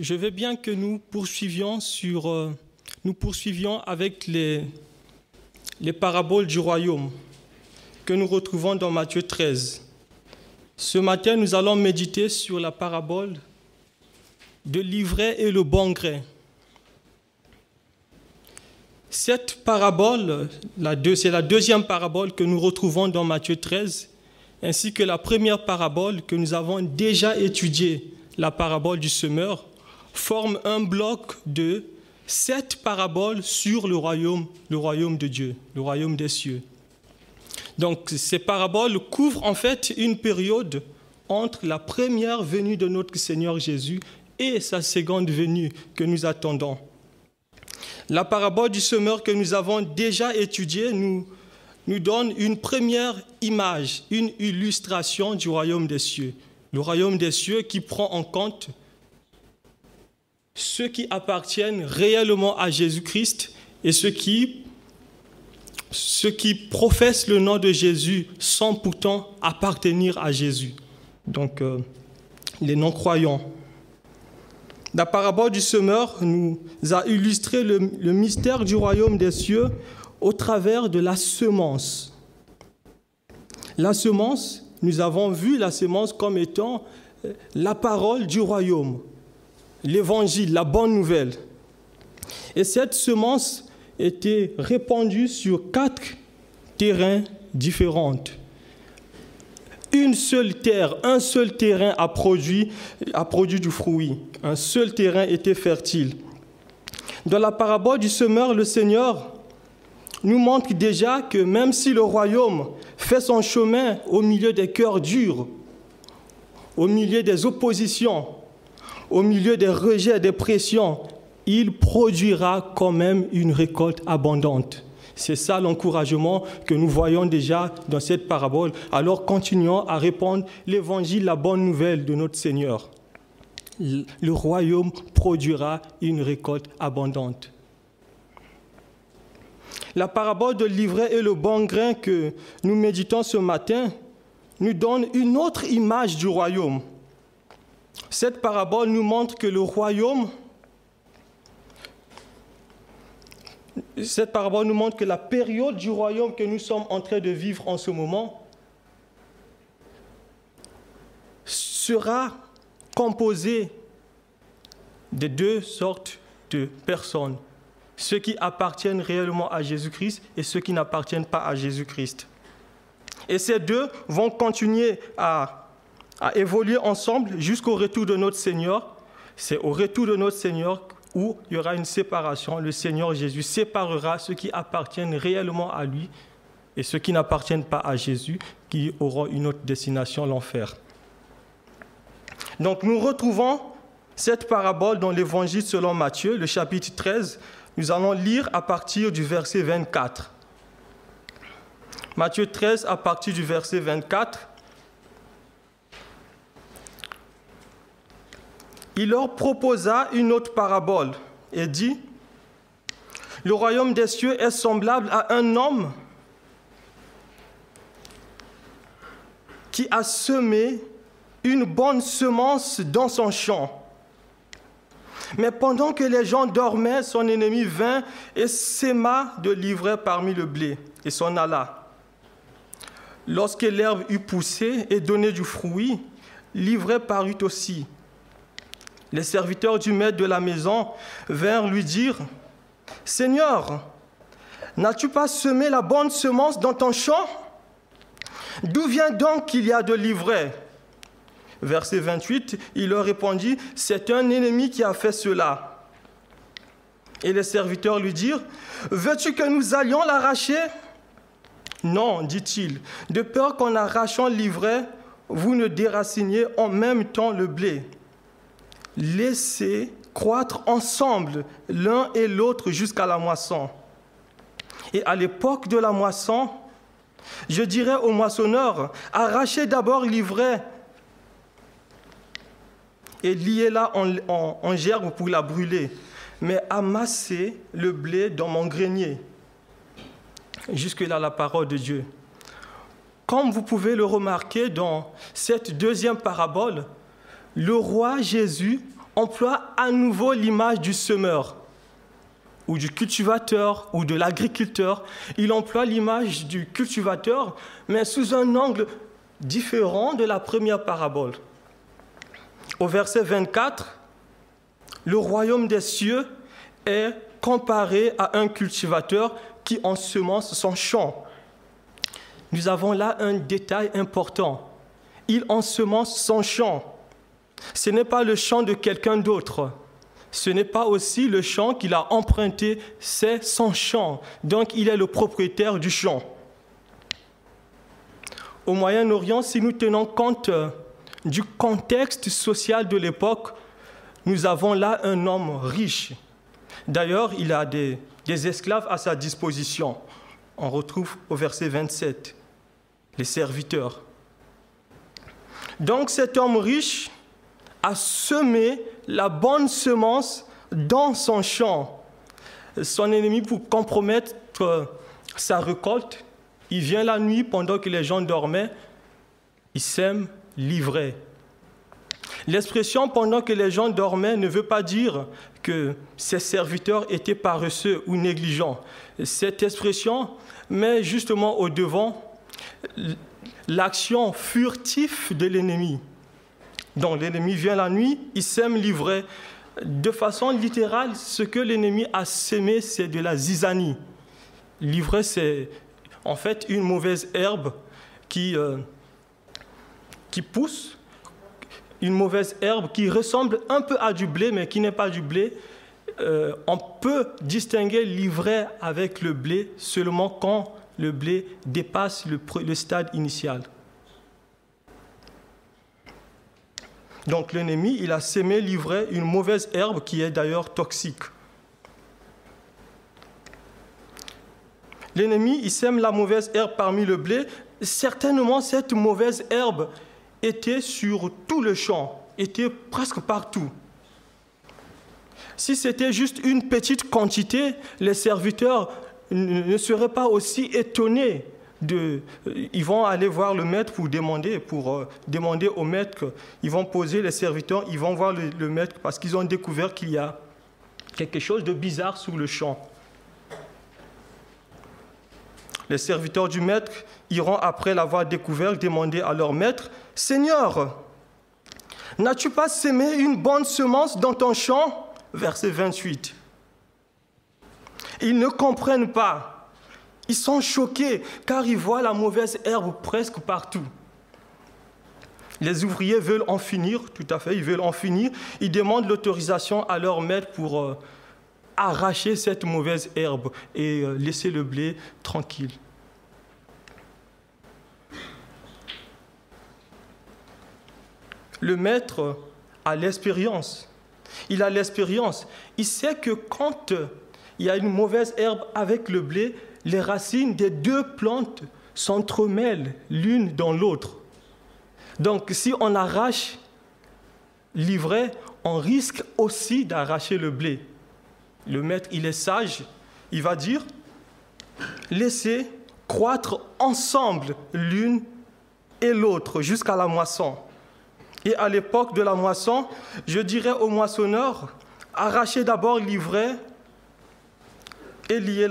Je veux bien que nous poursuivions, sur, euh, avec les, les paraboles du royaume que nous retrouvons dans Matthieu 13. Ce matin, nous allons méditer sur la parabole de l'ivraie et le bon grain. Cette parabole, c'est la deuxième parabole que nous retrouvons dans Matthieu 13, ainsi que la première parabole que nous avons déjà étudiée, la parabole du semeur, forme un bloc de sept paraboles sur le royaume, le royaume de Dieu, le royaume des cieux. Donc ces paraboles couvrent en fait une période entre la première venue de notre Seigneur Jésus et sa seconde venue que nous attendons. La parabole du semeur que nous avons déjà étudiée nous, nous donne une première image, une illustration du royaume des cieux. Le royaume des cieux qui prend en compte ceux qui appartiennent réellement à Jésus-Christ et ceux qui, ceux professent le nom de Jésus sans pourtant appartenir à Jésus. Donc, euh, les non-croyants. La parabole du semeur nous a illustré le, le mystère du royaume des cieux au travers de la semence. La semence, nous avons vu la semence comme étant euh, la parole du royaume l'évangile, la bonne nouvelle. Et cette semence était répandue sur quatre terrains différents. Une seule terre, un seul terrain a produit, du fruit. Un seul terrain était fertile. Dans la parabole du semeur, le Seigneur nous montre déjà que même si le royaume fait son chemin au milieu des cœurs durs, au milieu des oppositions, au milieu des rejets et des pressions, il produira quand même une récolte abondante. C'est ça l'encouragement que nous voyons déjà dans cette parabole. Alors continuons à répandre l'évangile, la bonne nouvelle de notre Seigneur. Le royaume produira une récolte abondante. La parabole de l'ivraie et le bon grain que nous méditons ce matin nous donne une autre image du royaume. Cette parabole nous montre que le royaume, cette parabole nous montre que la période du royaume que nous sommes en train de vivre en ce moment sera composée de deux sortes de personnes, ceux qui appartiennent réellement à Jésus-Christ et ceux qui n'appartiennent pas à Jésus-Christ. Et ces deux vont continuer à à évoluer ensemble jusqu'au retour de notre Seigneur. C'est au retour de notre Seigneur où il y aura une séparation. Le Seigneur Jésus séparera ceux qui appartiennent réellement à lui et ceux qui n'appartiennent pas à Jésus, qui auront une autre destination, l'enfer. Donc nous retrouvons cette parabole dans l'Évangile selon Matthieu, le chapitre 13. Nous allons lire à partir du verset 24. Matthieu 13 à partir du verset 24. Il leur proposa une autre parabole et dit, le royaume des cieux est semblable à un homme qui a semé une bonne semence dans son champ. Mais pendant que les gens dormaient, son ennemi vint et sema de l'ivraie parmi le blé et s'en alla. Lorsque l'herbe eut poussé et donné du fruit, l'ivraie parut aussi. Les serviteurs du maître de la maison vinrent lui dire, Seigneur, n'as-tu pas semé la bonne semence dans ton champ? D'où vient donc qu'il y a de l'ivraie? Verset 28, il leur répondit, C'est un ennemi qui a fait cela. Et les serviteurs lui dirent, Veux-tu que nous allions l'arracher? Non, dit-il, de peur qu'en arrachant l'ivraie, vous ne déraciniez en même temps le blé. Laissez croître ensemble l'un et l'autre jusqu'à la moisson. Et à l'époque de la moisson, je dirais aux moissonneurs, arrachez d'abord l'ivraie et liez-la en, en gerbe pour la brûler, mais amassez le blé dans mon grenier. Jusque-là, la parole de Dieu. Comme vous pouvez le remarquer dans cette deuxième parabole, le roi Jésus emploie à nouveau l'image du semeur ou du cultivateur ou de l'agriculteur. Il emploie l'image du cultivateur, mais sous un angle différent de la première parabole. Au verset 24, le royaume des cieux est comparé à un cultivateur qui ensemence son champ. Nous avons là un détail important. Il ensemence son champ. Ce n'est pas le champ de quelqu'un d'autre. Ce n'est pas aussi le champ qu'il a emprunté, c'est son champ. Donc il est le propriétaire du champ. Au Moyen-Orient, si nous tenons compte du contexte social de l'époque, nous avons là un homme riche. D'ailleurs, il a des, des, esclaves à sa disposition. On retrouve au verset 27 les serviteurs. Donc cet homme riche a semé la bonne semence dans son champ. Son ennemi, pour compromettre sa récolte, il vient la nuit pendant que les gens dormaient, il sème l'ivraie. L'expression pendant que les gens dormaient ne veut pas dire que ses serviteurs étaient paresseux ou négligents. Cette expression met justement au devant l'action furtive de l'ennemi. Donc l'ennemi vient la nuit, il sème l'ivraie. De façon littérale, ce que l'ennemi a sémé, c'est de la zizanie. L'ivraie, c'est en fait une mauvaise herbe qui, euh, qui pousse, une mauvaise herbe qui ressemble un peu à du blé, mais qui n'est pas du blé. Euh, on peut distinguer l'ivraie avec le blé seulement quand le blé dépasse le, stade initial. Donc l'ennemi, il a sémé, livré une mauvaise herbe qui est d'ailleurs toxique. L'ennemi, il sème la mauvaise herbe parmi le blé. Certainement, cette mauvaise herbe était sur tout le champ, était presque partout. Si c'était juste une petite quantité, les serviteurs ne seraient pas aussi étonnés euh, ils vont aller voir le maître pour demander, pour euh, demander au maître, ils vont poser les serviteurs, ils vont voir le, maître parce qu'ils ont découvert qu'il y a quelque chose de bizarre sur le champ. Les serviteurs du maître iront, après l'avoir découvert, demander à leur maître, Seigneur, n'as-tu pas sémé une bonne semence dans ton champ? Verset 28. Ils ne comprennent pas. Ils sont choqués car ils voient la mauvaise herbe presque partout. Les ouvriers veulent en finir, tout à fait, ils veulent en finir. Ils demandent l'autorisation à leur maître pour euh, arracher cette mauvaise herbe et euh, laisser le blé tranquille. Le maître a l'expérience. Il a l'expérience. Il sait que quand il y a une mauvaise herbe avec le blé, les racines des deux plantes s'entremêlent l'une dans l'autre. Donc si on arrache l'ivraie, on risque aussi d'arracher le blé. Le maître, il est sage, il va dire, laissez croître ensemble l'une et l'autre jusqu'à la moisson. Et à l'époque de la moisson, je dirais aux moissonneurs, arrachez d'abord l'ivraie et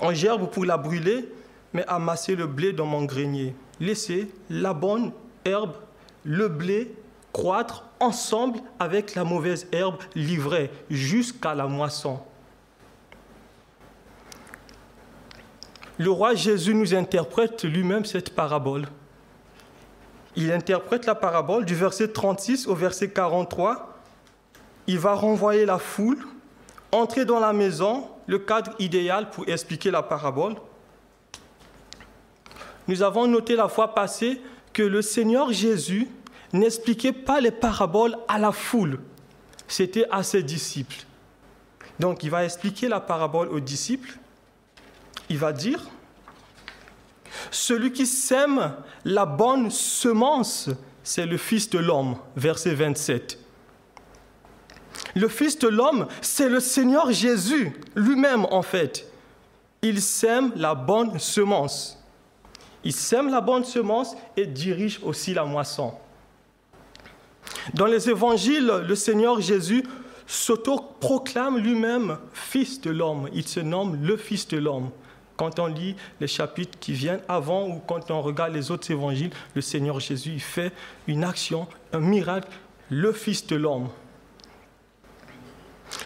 en, gerbe pour la brûler, mais amassez le blé dans mon grenier. Laissez la bonne herbe, le blé, croître ensemble avec la mauvaise herbe livrée jusqu'à la moisson. Le roi Jésus nous interprète lui-même cette parabole. Il interprète la parabole du verset 36 au verset 43. Il va renvoyer la foule entrer dans la maison, le cadre idéal pour expliquer la parabole. Nous avons noté la fois passée que le Seigneur Jésus n'expliquait pas les paraboles à la foule, c'était à ses disciples. Donc il va expliquer la parabole aux disciples. Il va dire, celui qui sème la bonne semence, c'est le Fils de l'homme, verset 27. Le Fils de l'homme, c'est le Seigneur Jésus lui-même en fait. Il sème la bonne semence. Il sème la bonne semence et dirige aussi la moisson. Dans les évangiles, le Seigneur Jésus s'auto-proclame lui-même Fils de l'homme. Il se nomme le Fils de l'homme. Quand on lit les chapitres qui viennent avant ou quand on regarde les autres évangiles, le Seigneur Jésus fait une action, un miracle, le Fils de l'homme.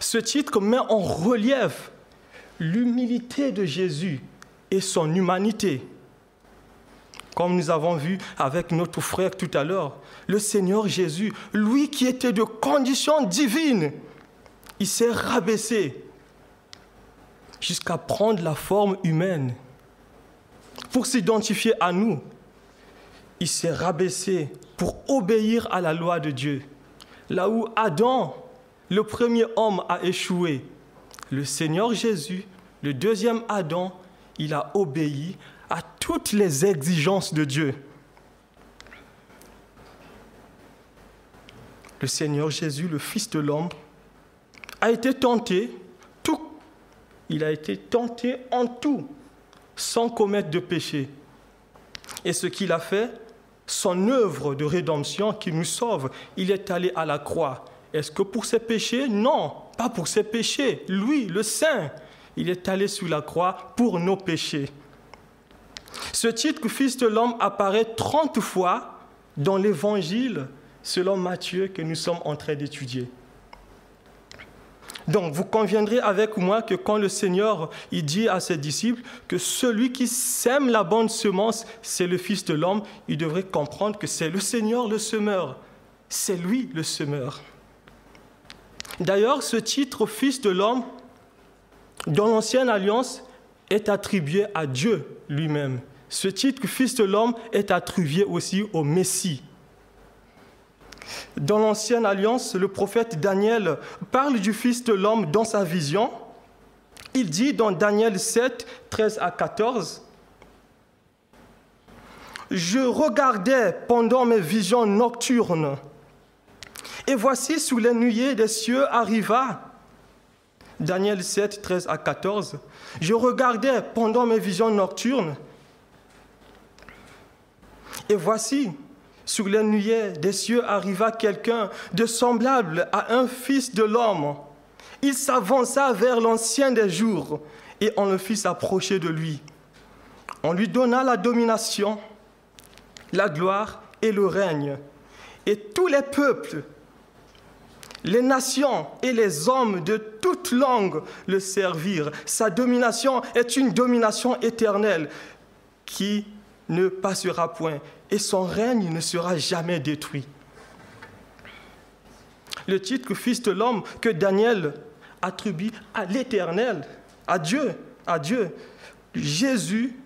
Ce titre met en relief l'humilité de Jésus et son humanité. Comme nous avons vu avec notre frère tout à l'heure, le Seigneur Jésus, lui qui était de condition divine, il s'est rabaissé jusqu'à prendre la forme humaine. Pour s'identifier à nous, il s'est rabaissé pour obéir à la loi de Dieu. Là où Adam, le premier homme, a échoué, le Seigneur Jésus, le deuxième Adam, il a obéi à toutes les exigences de Dieu. Le Seigneur Jésus, le Fils de l'homme, a été tenté, tout. Il a été tenté en tout, sans commettre de péché. Et ce qu'il a fait, son œuvre de rédemption qui nous sauve, il est allé à la croix. Est-ce que pour ses péchés? Non, pas pour ses péchés. Lui, le Saint, il est allé sur la croix pour nos péchés. Ce titre, Fils de l'homme, apparaît 30 fois dans l'Évangile selon Matthieu que nous sommes en train d'étudier. Donc, vous conviendrez avec moi que quand le Seigneur dit à ses disciples que celui qui sème la bonne semence, c'est le Fils de l'homme, il devrait comprendre que c'est le Seigneur le semeur. C'est lui le semeur. D'ailleurs, ce titre Fils de l'homme, dans l'Ancienne Alliance, est attribué à Dieu lui-même. Ce titre Fils de l'homme est attribué aussi au Messie. Dans l'Ancienne Alliance, le prophète Daniel parle du Fils de l'homme dans sa vision. Il dit dans Daniel 7, 13 à 14, Je regardais pendant mes visions nocturnes, et voici sous les nuées des cieux arriva. Daniel 7, 13 à 14. Je regardais pendant mes visions nocturnes, et voici sur les nuées des cieux arriva quelqu'un de semblable à un fils de l'homme. Il s'avança vers l'ancien des jours et on le fit s'approcher de lui. On lui donna la domination, la gloire et le règne. Et tous les peuples, les nations et les hommes de toute langue le servirent. Sa domination est une domination éternelle qui ne passera point et son règne ne sera jamais détruit. Le titre Fils de l'homme que Daniel attribue à l'Éternel, à Dieu, à Dieu, Jésus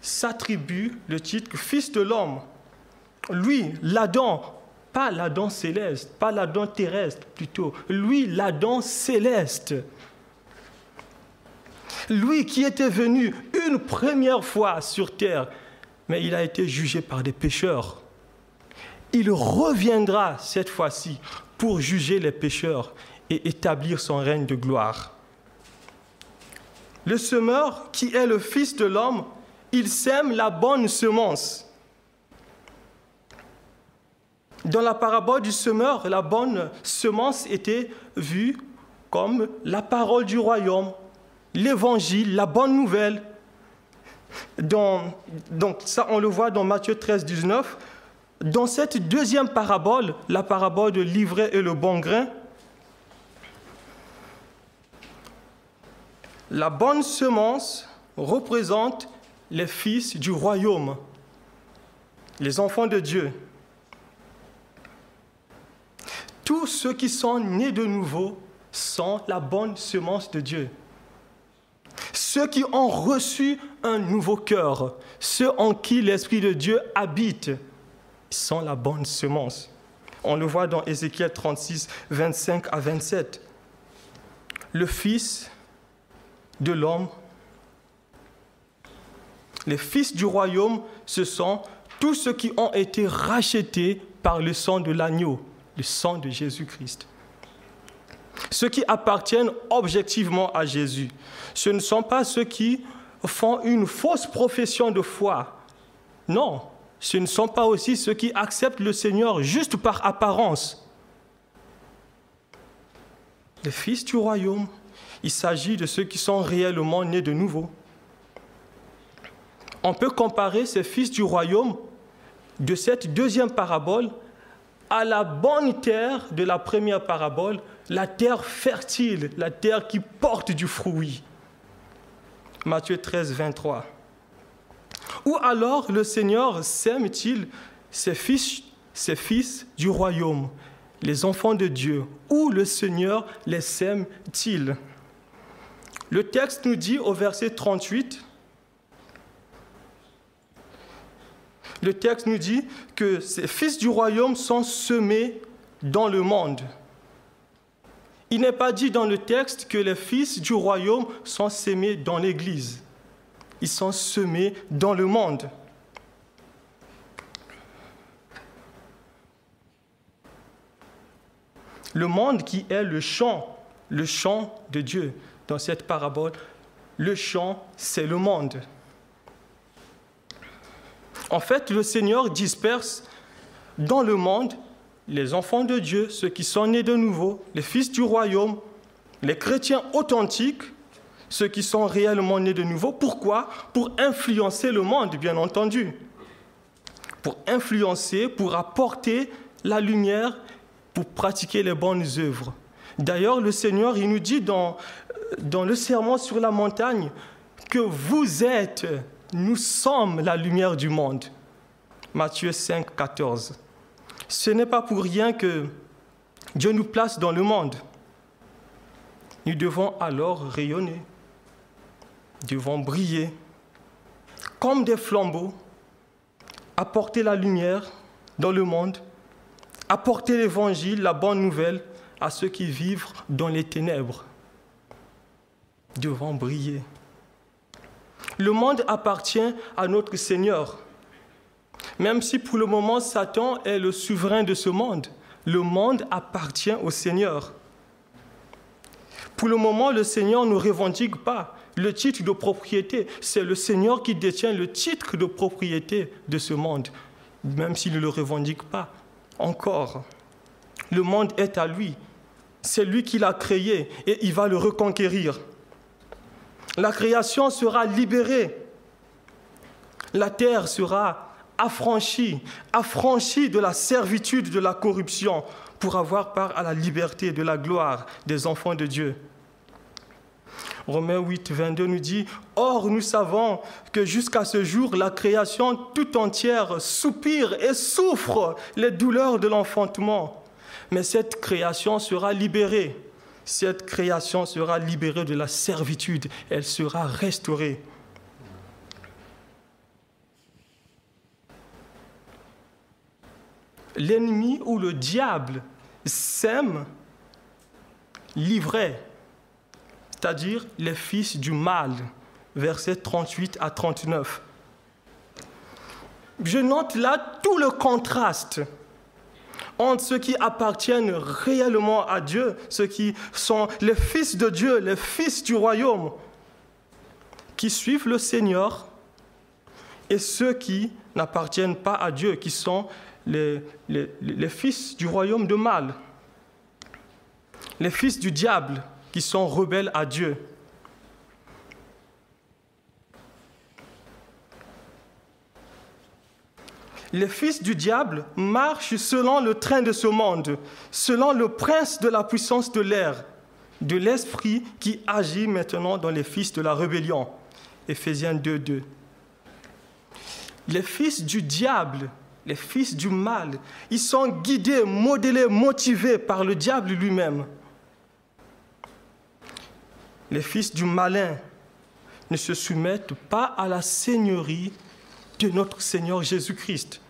s'attribue le titre Fils de l'homme. Lui, l'Adam, pas l'Adam céleste, pas l'Adam terrestre plutôt, lui, l'Adam céleste. Lui qui était venu une première fois sur terre mais il a été jugé par des pécheurs. Il reviendra cette fois-ci pour juger les pécheurs et établir son règne de gloire. Le semeur, qui est le Fils de l'homme, il sème la bonne semence. Dans la parabole du semeur, la bonne semence était vue comme la parole du royaume, l'évangile, la bonne nouvelle, donc ça, on le voit dans Matthieu 13, 19. Dans cette deuxième parabole, la parabole de l'ivraie et le bon grain, la bonne semence représente les fils du royaume, les enfants de Dieu. Tous ceux qui sont nés de nouveau sont la bonne semence de Dieu ceux qui ont reçu un nouveau cœur, ceux en qui l'Esprit de Dieu habite. Sont la bonne semence. On le voit dans Ézéchiel 36, 25 à 27. Le Fils de l'homme, les fils du royaume, ce sont tous ceux qui ont été rachetés par le sang de l'agneau, le sang de Jésus-Christ. Ceux qui appartiennent objectivement à Jésus. Ce ne sont pas ceux qui font une fausse profession de foi. Non, ce ne sont pas aussi ceux qui acceptent le Seigneur juste par apparence. Les fils du royaume, il s'agit de ceux qui sont réellement nés de nouveau. On peut comparer ces fils du royaume de cette deuxième parabole à la bonne terre de la première parabole, la terre fertile, la terre qui porte du fruit. Matthieu 13, 23. Ou alors le Seigneur sème-t-il ses fils, ses fils du royaume, les enfants de Dieu, ou le Seigneur les sème-t-il? Le texte nous dit au verset 38, le texte nous dit que ces fils du royaume sont semés dans le monde. Il n'est pas dit dans le texte que les fils du royaume sont semés dans l'Église. Ils sont semés dans le monde. Le monde qui est le champ, le champ de Dieu. Dans cette parabole, le champ, c'est le monde. En fait, le Seigneur disperse dans le monde les enfants de Dieu, ceux qui sont nés de nouveau, les fils du royaume, les chrétiens authentiques, ceux qui sont réellement nés de nouveau. Pourquoi? Pour influencer le monde, bien entendu. Pour influencer, pour apporter la lumière, pour pratiquer les bonnes œuvres. D'ailleurs, le Seigneur, il nous dit dans, dans le serment sur la montagne que vous êtes nous sommes la lumière du monde. Matthieu 5, 14. Ce n'est pas pour rien que Dieu nous place dans le monde. Nous devons alors rayonner, devons briller comme des flambeaux, apporter la lumière dans le monde, apporter l'évangile, la bonne nouvelle à ceux qui vivent dans les ténèbres. Devons briller. Le monde appartient à notre Seigneur. Même si pour le moment Satan est le souverain de ce monde, le monde appartient au Seigneur. Pour le moment, le Seigneur ne revendique pas le titre de propriété. C'est le Seigneur qui détient le titre de propriété de ce monde, même s'il ne le revendique pas encore. Le monde est à lui. C'est lui qui l'a créé et il va le reconquérir la création sera libérée. La terre sera affranchie, affranchie de la servitude de la corruption pour avoir part à la liberté de la gloire des enfants de Dieu. Romains 8, 22 nous dit, Or nous savons que jusqu'à ce jour, la création tout entière soupire et souffre les douleurs de l'enfantement. Mais cette création sera libérée cette création sera libérée de la servitude, elle sera restaurée. L'ennemi ou le diable sème l'ivraie, c'est-à-dire les fils du mal, versets 38 à 39. Je note là tout le contraste entre ceux qui appartiennent réellement à Dieu, ceux qui sont les fils de Dieu, les fils du royaume, qui suivent le Seigneur, et ceux qui n'appartiennent pas à Dieu, qui sont les, les, fils du royaume de mal, les fils du diable, qui sont rebelles à Dieu. Les fils du diable marchent selon le train de ce monde, selon le prince de la puissance de l'air, de l'esprit qui agit maintenant dans les fils de la rébellion. Éphésiens 2, 2. Les fils du diable, les fils du mal, ils sont guidés, modélés, motivés par le diable lui-même. Les fils du malin ne se soumettent pas à la seigneurie de notre Seigneur Jésus-Christ.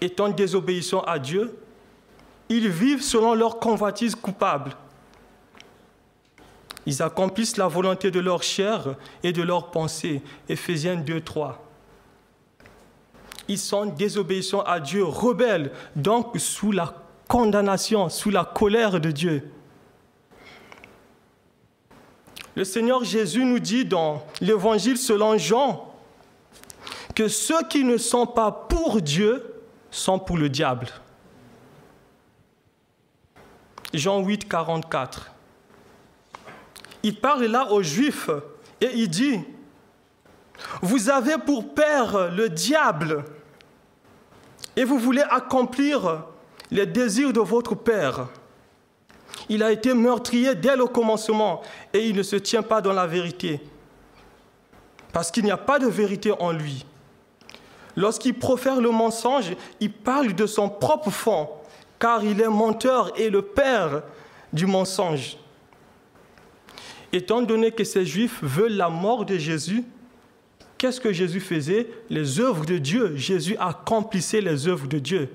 étant désobéissants à Dieu, ils vivent selon leur convoitise coupable. Ils accomplissent la volonté de leur chair et de leur pensée. Éphésiens 2, 3. Ils sont désobéissants à Dieu, rebelles, donc sous la condamnation, sous la colère de Dieu. Le Seigneur Jésus nous dit dans l'Évangile selon Jean que ceux qui ne sont pas pour Dieu sont pour le diable. Jean 8, 44. Il parle là aux Juifs et il dit, vous avez pour père le diable et vous voulez accomplir les désirs de votre père. Il a été meurtrier dès le commencement et il ne se tient pas dans la vérité. Parce qu'il n'y a pas de vérité en lui. Lorsqu'il profère le mensonge, il parle de son propre fond, car il est menteur et le père du mensonge. Étant donné que ces Juifs veulent la mort de Jésus, qu'est-ce que Jésus faisait? Les œuvres de Dieu. Jésus accomplissait les œuvres de Dieu.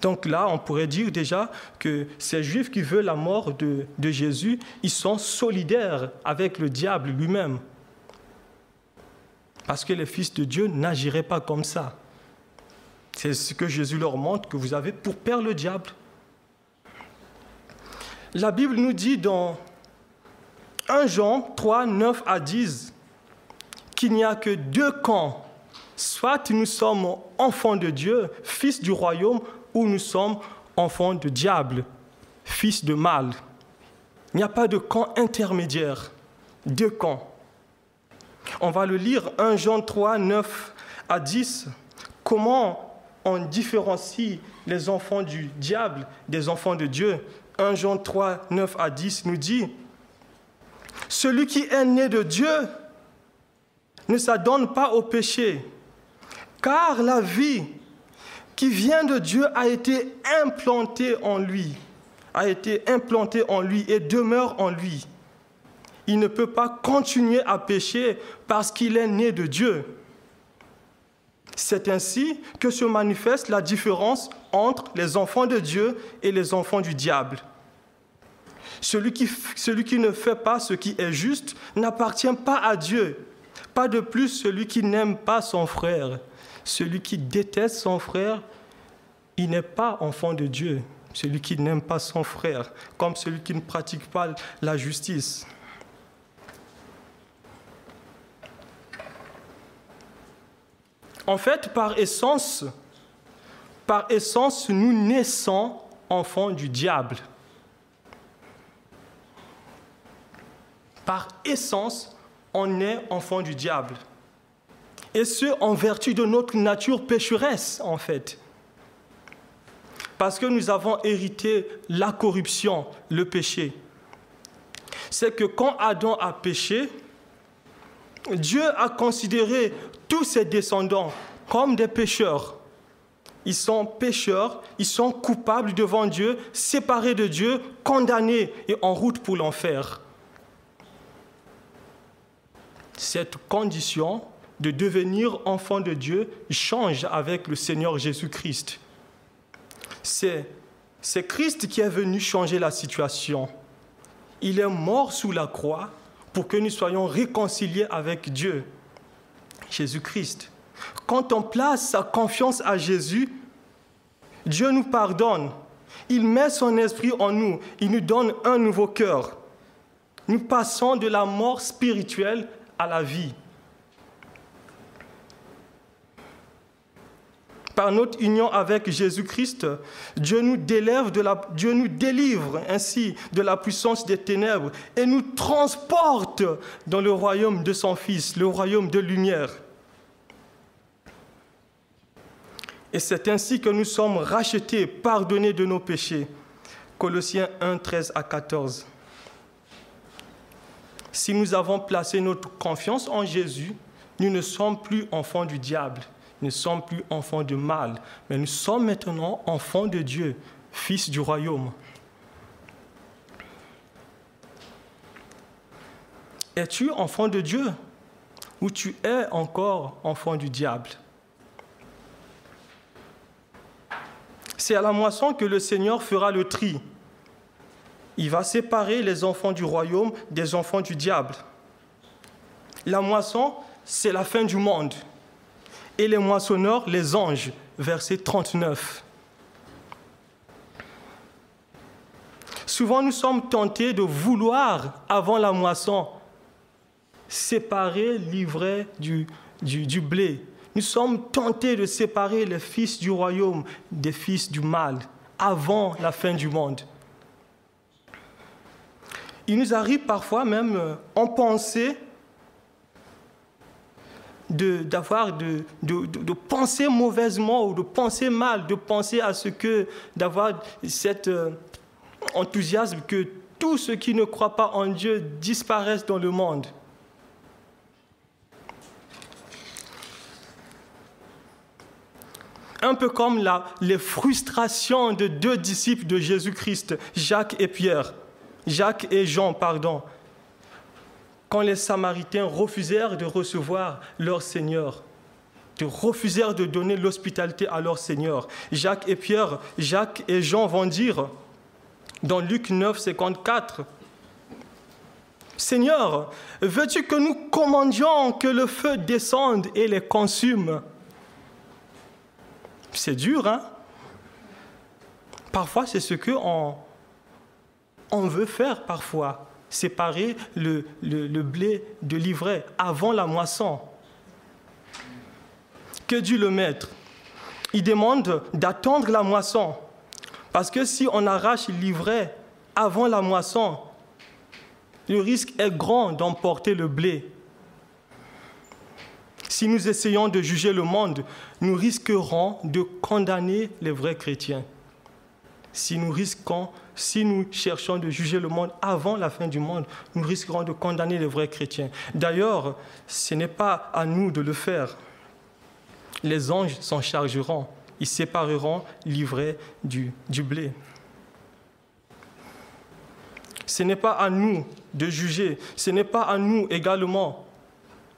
Donc là, on pourrait dire déjà que ces juifs qui veulent la mort de, Jésus, ils sont solidaires avec le diable lui-même. Parce que les fils de Dieu n'agiraient pas comme ça. C'est ce que Jésus leur montre que vous avez pour père le diable. La Bible nous dit dans 1 Jean 3, 9 à 10 qu'il n'y a que deux camps. Soit nous sommes enfants de Dieu, fils du royaume, où nous sommes enfants de diable, fils de mal. Il n'y a pas de camp intermédiaire, deux camps. On va le lire 1 Jean 3, 9 à 10. Comment on différencie les enfants du diable des enfants de Dieu? 1 Jean 3, 9 à 10 nous dit, Celui qui est né de Dieu ne s'adonne pas au péché, car la vie qui vient de Dieu a été implanté en lui, a été implanté en lui et demeure en lui. Il ne peut pas continuer à pécher parce qu'il est né de Dieu. C'est ainsi que se manifeste la différence entre les enfants de Dieu et les enfants du diable. Celui qui, ne fait pas ce qui est juste n'appartient pas à Dieu. Pas de plus celui qui n'aime pas son frère. Celui qui déteste son frère, il n'est pas enfant de Dieu. Celui qui n'aime pas son frère, comme celui qui ne pratique pas la justice. En fait, par essence, par essence, nous naissons enfants du diable. Par essence, on est enfant du diable. Et ce, en vertu de notre nature pécheresse, en fait. Parce que nous avons hérité la corruption, le péché. C'est que quand Adam a péché, Dieu a considéré tous ses descendants comme des pécheurs. Ils sont pécheurs, ils sont coupables devant Dieu, séparés de Dieu, condamnés et en route pour l'enfer. Cette condition de devenir enfant de Dieu change avec le Seigneur Jésus-Christ. C'est, Christ qui est venu changer la situation. Il est mort sous la croix pour que nous soyons réconciliés avec Dieu. Jésus-Christ. Quand on place sa confiance à Jésus, Dieu nous pardonne. Il met son esprit en nous. Il nous donne un nouveau cœur. Nous passons de la mort spirituelle à la vie. Par notre union avec Jésus-Christ, Dieu nous délivre ainsi de la puissance des ténèbres et nous transporte dans le royaume de son Fils, le royaume de lumière. Et c'est ainsi que nous sommes rachetés, pardonnés de nos péchés. Colossiens 1, 13 à 14 si nous avons placé notre confiance en Jésus, nous ne sommes plus enfants du diable, nous ne sommes plus enfants du mal, mais nous sommes maintenant enfants de Dieu, fils du royaume. Es-tu enfant de Dieu ou tu es encore enfant du diable? C'est à la moisson que le Seigneur fera le tri. Il va séparer les enfants du royaume des enfants du diable. La moisson, c'est la fin du monde. Et les moissonneurs, les anges. Verset 39. Souvent, nous sommes tentés de vouloir, avant la moisson, séparer l'ivraie du, blé. Nous sommes tentés de séparer les fils du royaume des fils du mal avant la fin du monde. Il nous arrive parfois même euh, en pensée d'avoir de, de, de, penser mauvaisement ou de penser mal, de penser à ce que, d'avoir cet euh, enthousiasme que tous ceux qui ne croient pas en Dieu disparaissent dans le monde. un peu comme la, les frustrations de deux disciples de Jésus-Christ, Jacques et Pierre, Jacques et Jean, pardon, quand les Samaritains refusèrent de recevoir leur Seigneur, de refusèrent de donner l'hospitalité à leur Seigneur. Jacques et Pierre, Jacques et Jean vont dire dans Luc 9, 54, Seigneur, veux-tu que nous commandions que le feu descende et les consume? C'est dur, hein? Parfois, c'est ce qu'on on veut faire parfois, séparer le, blé de l'ivraie avant la moisson. Que Dieu le Maître? Il demande d'attendre la moisson. Parce que si on arrache l'ivraie avant la moisson, le risque est grand d'emporter le blé. Si nous essayons de juger le monde, nous risquerons de condamner les vrais chrétiens. Si nous risquons, si nous cherchons de juger le monde avant la fin du monde, nous risquerons de condamner les vrais chrétiens. D'ailleurs, ce n'est pas à nous de le faire. Les anges s'en chargeront. Ils sépareront l'ivraie du, du blé. Ce n'est pas à nous de juger. Ce n'est pas à nous également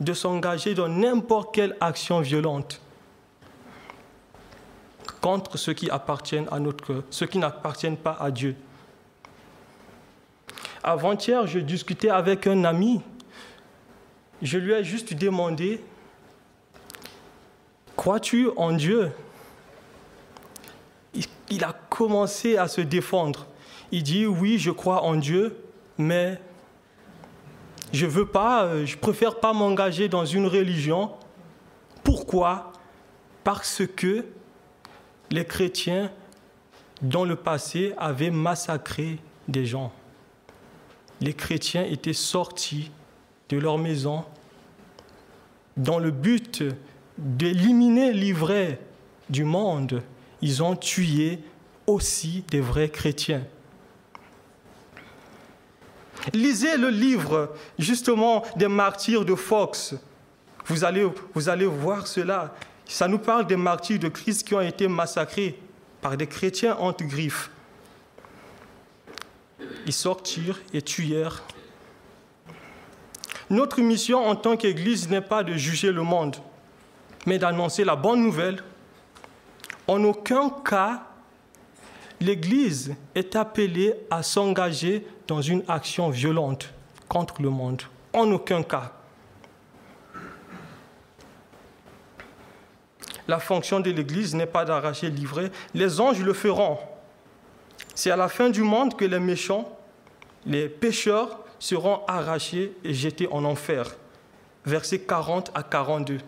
de s'engager dans n'importe quelle action violente contre ceux qui appartiennent à notre cœur, ceux qui n'appartiennent pas à Dieu. Avant-hier, je discutais avec un ami. Je lui ai juste demandé, crois-tu en Dieu? Il a commencé à se défendre. Il dit, oui, je crois en Dieu, mais je veux pas, euh, je préfère pas m'engager dans une religion. Pourquoi? Parce que les chrétiens, dans le passé, avaient massacré des gens. Les chrétiens étaient sortis de leur maison dans le but d'éliminer l'ivraie du monde. Ils ont tué aussi des vrais chrétiens. Lisez le livre justement des martyrs de Fox. Vous allez, vous allez voir cela. Ça nous parle des martyrs de Christ qui ont été massacrés par des chrétiens entre griffes. Ils sortirent et tuèrent. Notre mission en tant qu'Église n'est pas de juger le monde, mais d'annoncer la bonne nouvelle. En aucun cas, l'Église est appelée à s'engager dans une action violente contre le monde. En aucun cas. La fonction de l'Église n'est pas d'arracher l'ivraie. Les anges le feront. C'est à la fin du monde que les méchants, les pécheurs, seront arrachés et jetés en enfer. Versets 40 à 42.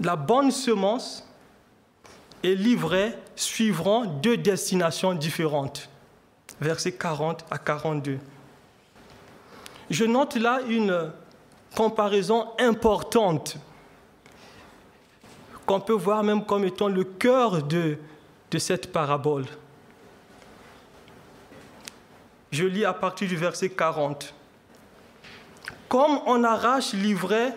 La bonne semence et l'ivraie suivront deux destinations différentes. Versets 40 à 42. Je note là une comparaison importante qu'on peut voir même comme étant le cœur de, cette parabole. Je lis à partir du verset 40. Comme on arrache l'ivraie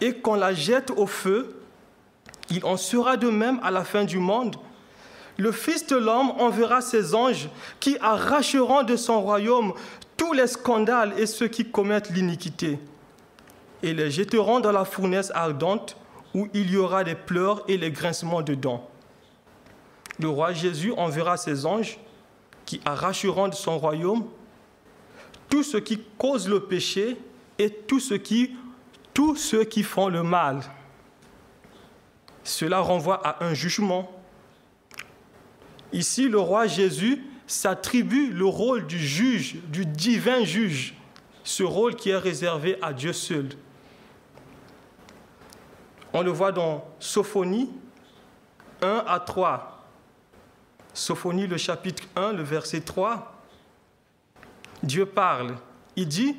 et qu'on la jette au feu, il en sera de même à la fin du monde. Le Fils de l'homme enverra ses anges qui arracheront de son royaume tous les scandales et ceux qui commettent l'iniquité. et les jetteront dans la fournaise ardente où il y aura des pleurs et les grincements de dents. Le roi Jésus enverra ses anges qui arracheront de son royaume tout ce qui cause le péché et tout ce qui, tous ceux qui font le mal. Cela renvoie à un jugement. Ici, le roi Jésus s'attribue le rôle du juge, du divin juge, ce rôle qui est réservé à Dieu seul. On le voit dans Sophonie 1 à 3. Sophonie, le chapitre 1, le verset 3. Dieu parle. Il dit,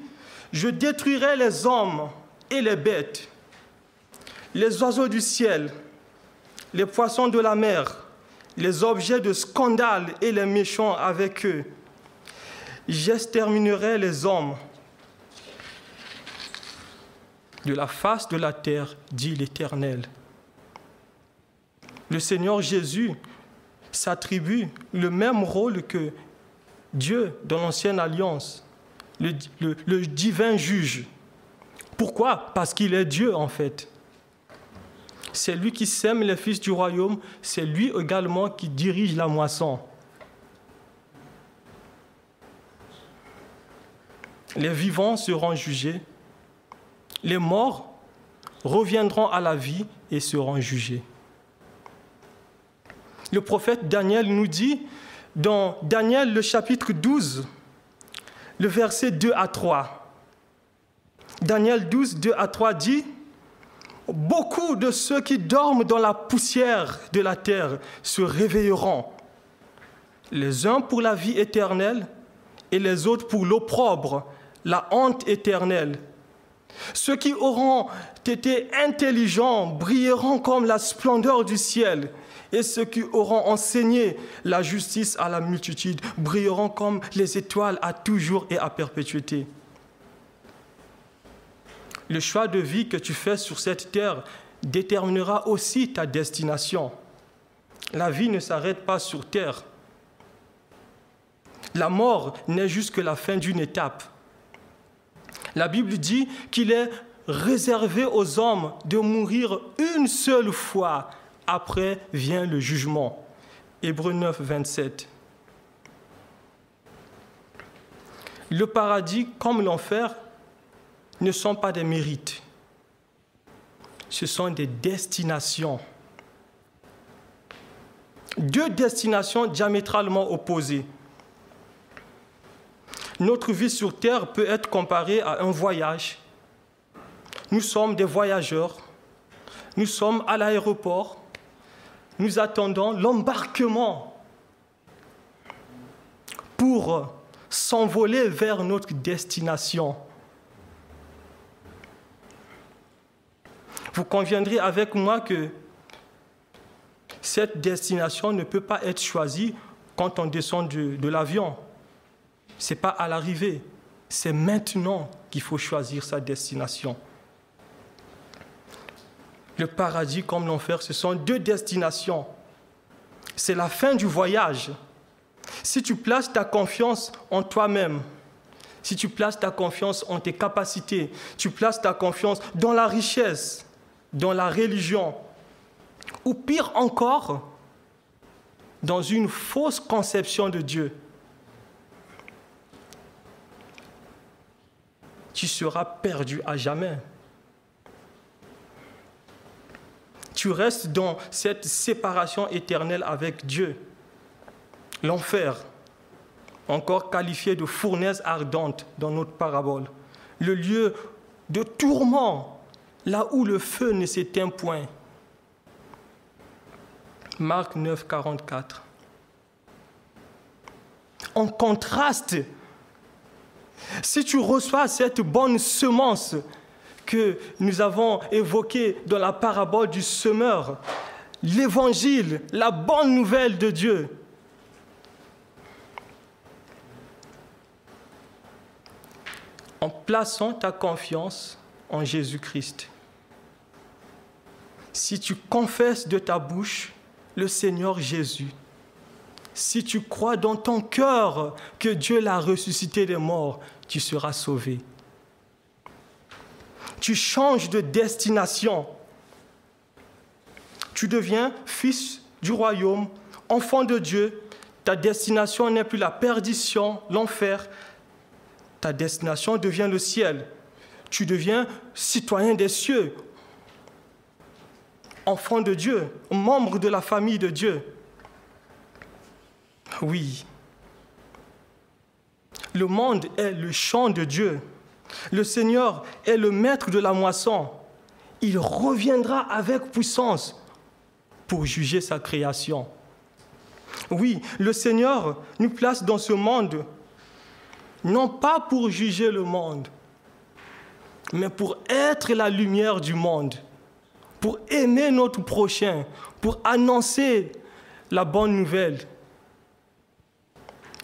je détruirai les hommes et les bêtes, les oiseaux du ciel, les poissons de la mer, les objets de scandale et les méchants avec eux. J'exterminerai les hommes de la face de la terre, dit l'Éternel. Le Seigneur Jésus s'attribue le même rôle que Dieu dans l'ancienne alliance, le, divin juge. Pourquoi? Parce qu'il est Dieu en fait. C'est lui qui sème les fils du royaume, c'est lui également qui dirige la moisson. Les vivants seront jugés, les morts reviendront à la vie et seront jugés. Le prophète Daniel nous dit dans Daniel le chapitre 12, le verset 2 à 3. Daniel 12, 2 à 3 dit, Beaucoup de ceux qui dorment dans la poussière de la terre se réveilleront, les uns pour la vie éternelle et les autres pour l'opprobre, la honte éternelle. Ceux qui auront été intelligents brilleront comme la splendeur du ciel, et ceux qui auront enseigné la justice à la multitude brilleront comme les étoiles à toujours et à perpétuité. Le choix de vie que tu fais sur cette terre déterminera aussi ta destination. La vie ne s'arrête pas sur terre. La mort n'est juste que la fin d'une étape. La Bible dit qu'il est réservé aux hommes de mourir une seule fois. Après vient le jugement. Hébreu 9, 27. Le paradis comme l'enfer ne sont pas des mérites. Ce sont des destinations. Deux destinations diamétralement opposées. Notre vie sur Terre peut être comparée à un voyage. Nous sommes des voyageurs. Nous sommes à l'aéroport. Nous attendons l'embarquement pour s'envoler vers notre destination. Vous conviendrez avec moi que cette destination ne peut pas être choisie quand on descend de, l'avion. Ce n'est pas à l'arrivée, c'est maintenant qu'il faut choisir sa destination. Le paradis comme l'enfer, ce sont deux destinations. C'est la fin du voyage. Si tu places ta confiance en toi-même, si tu places ta confiance en tes capacités, tu places ta confiance dans la richesse, dans la religion, ou pire encore, dans une fausse conception de Dieu, tu seras perdu à jamais. Tu restes dans cette séparation éternelle avec Dieu. L'enfer, encore qualifié de fournaise ardente dans notre parabole, le lieu de tourment, là où le feu ne s'éteint point. Marc 9, 44. En contraste, si tu reçois cette bonne semence que nous avons évoquée dans la parabole du semeur, l'évangile, la bonne nouvelle de Dieu, en plaçant ta confiance en Jésus-Christ. Si tu confesses de ta bouche le Seigneur Jésus, si tu crois dans ton cœur que Dieu l'a ressuscité des morts, tu seras sauvé. tu changes de destination. Tu deviens fils du royaume, enfant de Dieu. Ta destination n'est plus la perdition, l'enfer. Ta destination devient le ciel. Tu deviens citoyen des cieux, enfant de Dieu, membre de la famille de Dieu. Oui. Le monde est le champ de Dieu. Le Seigneur est le maître de la moisson. Il reviendra avec puissance pour juger sa création. Oui, le Seigneur nous place dans ce monde, non pas pour juger le monde, mais pour être la lumière du monde, pour aimer notre prochain, pour annoncer la bonne nouvelle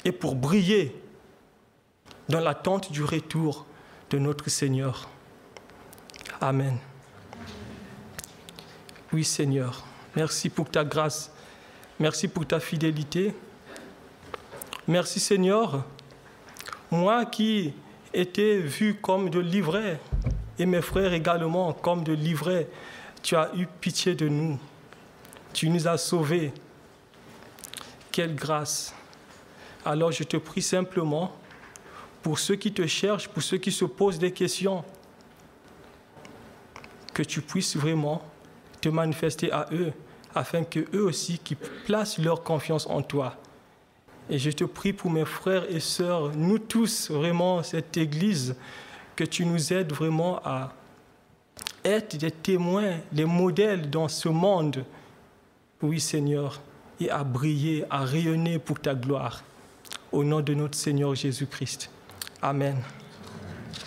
et pour briller dans l'attente du retour de notre Seigneur. Amen. Oui Seigneur, merci pour ta grâce, merci pour ta fidélité. Merci Seigneur, moi qui étais vu comme de livret, et mes frères également comme de livret, tu as eu pitié de nous, tu nous as sauvés. Quelle grâce. Alors je te prie simplement pour ceux qui te cherchent, pour ceux qui se posent des questions, que tu puisses vraiment te manifester à eux, afin que eux aussi qui placent leur confiance en toi. Et je te prie pour mes frères et sœurs, nous tous, vraiment, cette Église, que tu nous aides vraiment à être des témoins, des modèles dans ce monde. Oui, Seigneur, et à briller, à rayonner pour ta gloire. Au nom de notre Seigneur Jésus-Christ. Amen.